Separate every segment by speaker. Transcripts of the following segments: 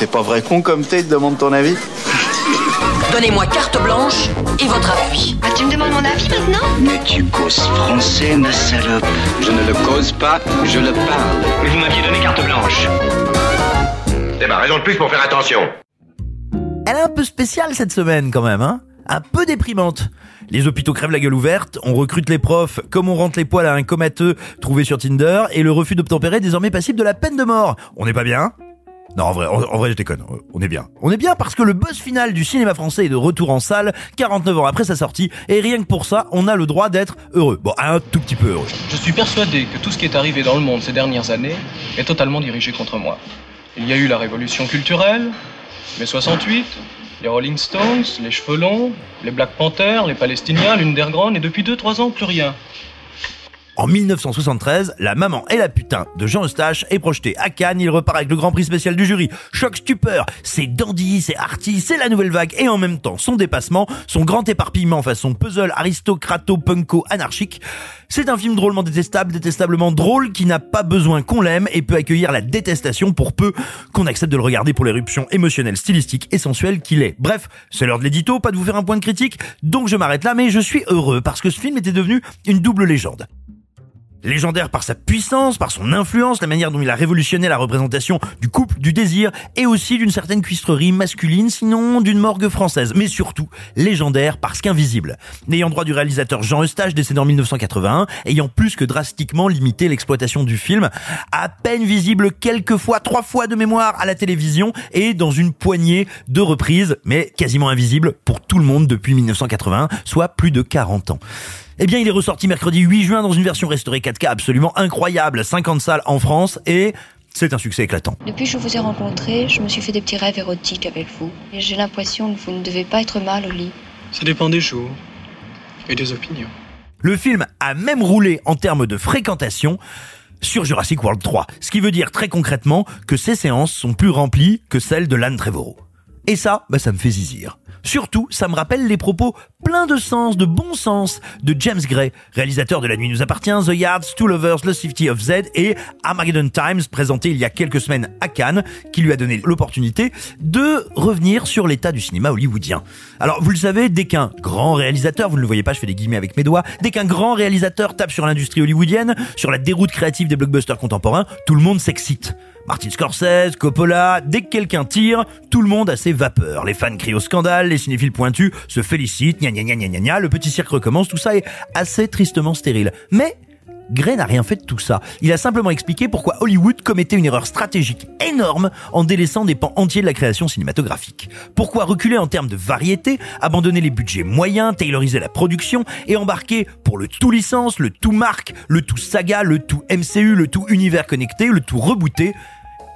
Speaker 1: C'est pas vrai con comme t'es, te demande ton avis
Speaker 2: Donnez-moi carte blanche et votre appui.
Speaker 3: Ah, tu me demandes mon avis maintenant
Speaker 4: Mais tu causes français, ma salope.
Speaker 5: Je ne le cause pas, je le parle.
Speaker 6: Mais vous m'aviez donné carte blanche.
Speaker 7: C'est ma raison de plus pour faire attention.
Speaker 8: Elle est un peu spéciale cette semaine quand même, hein Un peu déprimante. Les hôpitaux crèvent la gueule ouverte, on recrute les profs comme on rentre les poils à un comateux trouvé sur Tinder, et le refus d'obtempérer est désormais passible de la peine de mort. On n'est pas bien non, en vrai, en, vrai, je déconne. On est bien. On est bien parce que le buzz final du cinéma français est de retour en salle, 49 ans après sa sortie, et rien que pour ça, on a le droit d'être heureux. Bon, un tout petit peu heureux.
Speaker 9: Je suis persuadé que tout ce qui est arrivé dans le monde ces dernières années est totalement dirigé contre moi. Il y a eu la révolution culturelle, mai 68, les Rolling Stones, les cheveux longs, les Black Panthers, les Palestiniens, l'Underground, et depuis 2-3 ans, plus rien.
Speaker 8: En 1973, La Maman et la putain de Jean Eustache est projeté à Cannes. Il repart avec le grand prix spécial du jury. Choc stupeur, c'est dandy, c'est arty, c'est la nouvelle vague et en même temps son dépassement, son grand éparpillement façon puzzle aristocrato punko anarchique. C'est un film drôlement détestable, détestablement drôle qui n'a pas besoin qu'on l'aime et peut accueillir la détestation pour peu qu'on accepte de le regarder pour l'éruption émotionnelle, stylistique et sensuelle qu'il est. Bref, c'est l'heure de l'édito, pas de vous faire un point de critique, donc je m'arrête là, mais je suis heureux parce que ce film était devenu une double légende. Légendaire par sa puissance, par son influence, la manière dont il a révolutionné la représentation du couple, du désir, et aussi d'une certaine cuistrerie masculine, sinon d'une morgue française. Mais surtout, légendaire parce qu'invisible. N'ayant droit du réalisateur Jean Eustache, décédé en 1981, ayant plus que drastiquement limité l'exploitation du film, à peine visible quelques fois, trois fois de mémoire à la télévision, et dans une poignée de reprises, mais quasiment invisible pour tout le monde depuis 1981, soit plus de 40 ans. Eh bien, il est ressorti mercredi 8 juin dans une version restaurée 4K absolument incroyable, 50 salles en France et c'est un succès éclatant.
Speaker 3: Depuis que je vous ai rencontré, je me suis fait des petits rêves érotiques avec vous. Et j'ai l'impression que vous ne devez pas être mal au lit.
Speaker 9: Ça dépend des jours et des opinions.
Speaker 8: Le film a même roulé en termes de fréquentation sur Jurassic World 3, ce qui veut dire très concrètement que ces séances sont plus remplies que celles de l'Anne Trevorrow. Et ça, bah ça me fait zizir. Surtout, ça me rappelle les propos pleins de sens, de bon sens, de James Gray, réalisateur de La Nuit nous appartient, The Yards, Two Lovers, The Safety of Z et Armageddon Times, présenté il y a quelques semaines à Cannes, qui lui a donné l'opportunité de revenir sur l'état du cinéma hollywoodien. Alors, vous le savez, dès qu'un grand réalisateur, vous ne le voyez pas, je fais des guillemets avec mes doigts, dès qu'un grand réalisateur tape sur l'industrie hollywoodienne, sur la déroute créative des blockbusters contemporains, tout le monde s'excite. Martin Scorsese, Coppola, dès que quelqu'un tire, tout le monde a ses vapeurs. Les fans crient au scandale, les cinéphiles pointus se félicitent, gna gna gna gna gna, le petit cirque recommence, tout ça est assez tristement stérile. Mais Gray n'a rien fait de tout ça. Il a simplement expliqué pourquoi Hollywood commettait une erreur stratégique énorme en délaissant des pans entiers de la création cinématographique. Pourquoi reculer en termes de variété, abandonner les budgets moyens, tayloriser la production et embarquer pour le tout licence, le tout marque, le tout saga, le tout MCU, le tout univers connecté, le tout rebooté?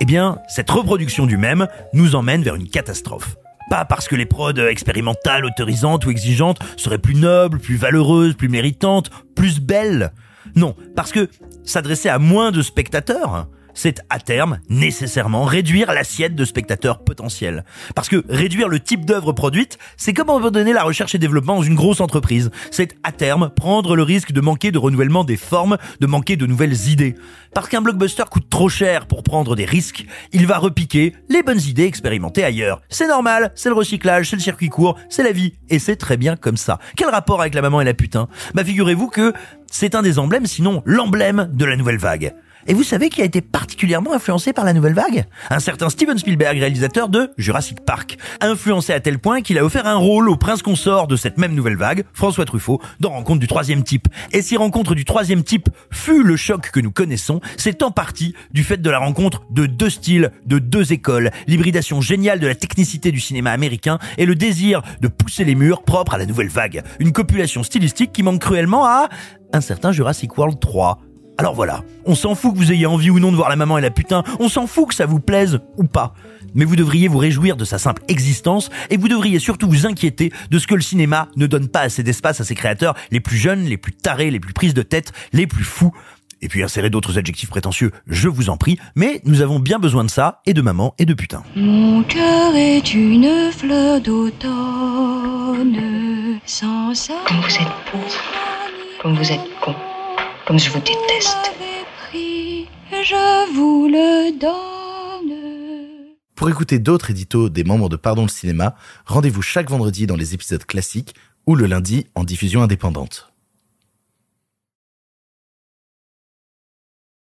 Speaker 8: Eh bien, cette reproduction du même nous emmène vers une catastrophe. Pas parce que les prods expérimentales, autorisantes ou exigeantes seraient plus nobles, plus valeureuses, plus méritantes, plus belles. Non, parce que s'adresser à moins de spectateurs, c'est à terme nécessairement réduire l'assiette de spectateurs potentiels. Parce que réduire le type d'œuvre produite, c'est comme abandonner la recherche et développement dans une grosse entreprise. C'est à terme prendre le risque de manquer de renouvellement des formes, de manquer de nouvelles idées. Parce qu'un blockbuster coûte trop cher pour prendre des risques, il va repiquer les bonnes idées expérimentées ailleurs. C'est normal, c'est le recyclage, c'est le circuit court, c'est la vie, et c'est très bien comme ça. Quel rapport avec la maman et la putain? Bah figurez-vous que c'est un des emblèmes, sinon l'emblème de la nouvelle vague. Et vous savez qui a été particulièrement influencé par la nouvelle vague? Un certain Steven Spielberg, réalisateur de Jurassic Park. Influencé à tel point qu'il a offert un rôle au prince consort de cette même nouvelle vague, François Truffaut, dans Rencontre du troisième type. Et si Rencontre du troisième type fut le choc que nous connaissons, c'est en partie du fait de la rencontre de deux styles, de deux écoles, l'hybridation géniale de la technicité du cinéma américain et le désir de pousser les murs propres à la nouvelle vague. Une copulation stylistique qui manque cruellement à un certain Jurassic World 3. Alors voilà, on s'en fout que vous ayez envie ou non de voir la maman et la putain, on s'en fout que ça vous plaise ou pas. Mais vous devriez vous réjouir de sa simple existence et vous devriez surtout vous inquiéter de ce que le cinéma ne donne pas assez d'espace à ses créateurs les plus jeunes, les plus tarés, les plus prises de tête, les plus fous. Et puis insérer d'autres adjectifs prétentieux, je vous en prie, mais nous avons bien besoin de ça, et de maman, et de putain.
Speaker 3: Mon cœur est une fleur d'automne, sans ça.
Speaker 2: Comme vous êtes pauvre, comme vous êtes con. Comme je vous déteste.
Speaker 3: je vous le donne.
Speaker 6: Pour écouter d'autres éditos des membres de Pardon le cinéma, rendez-vous chaque vendredi dans les épisodes classiques ou le lundi en diffusion indépendante.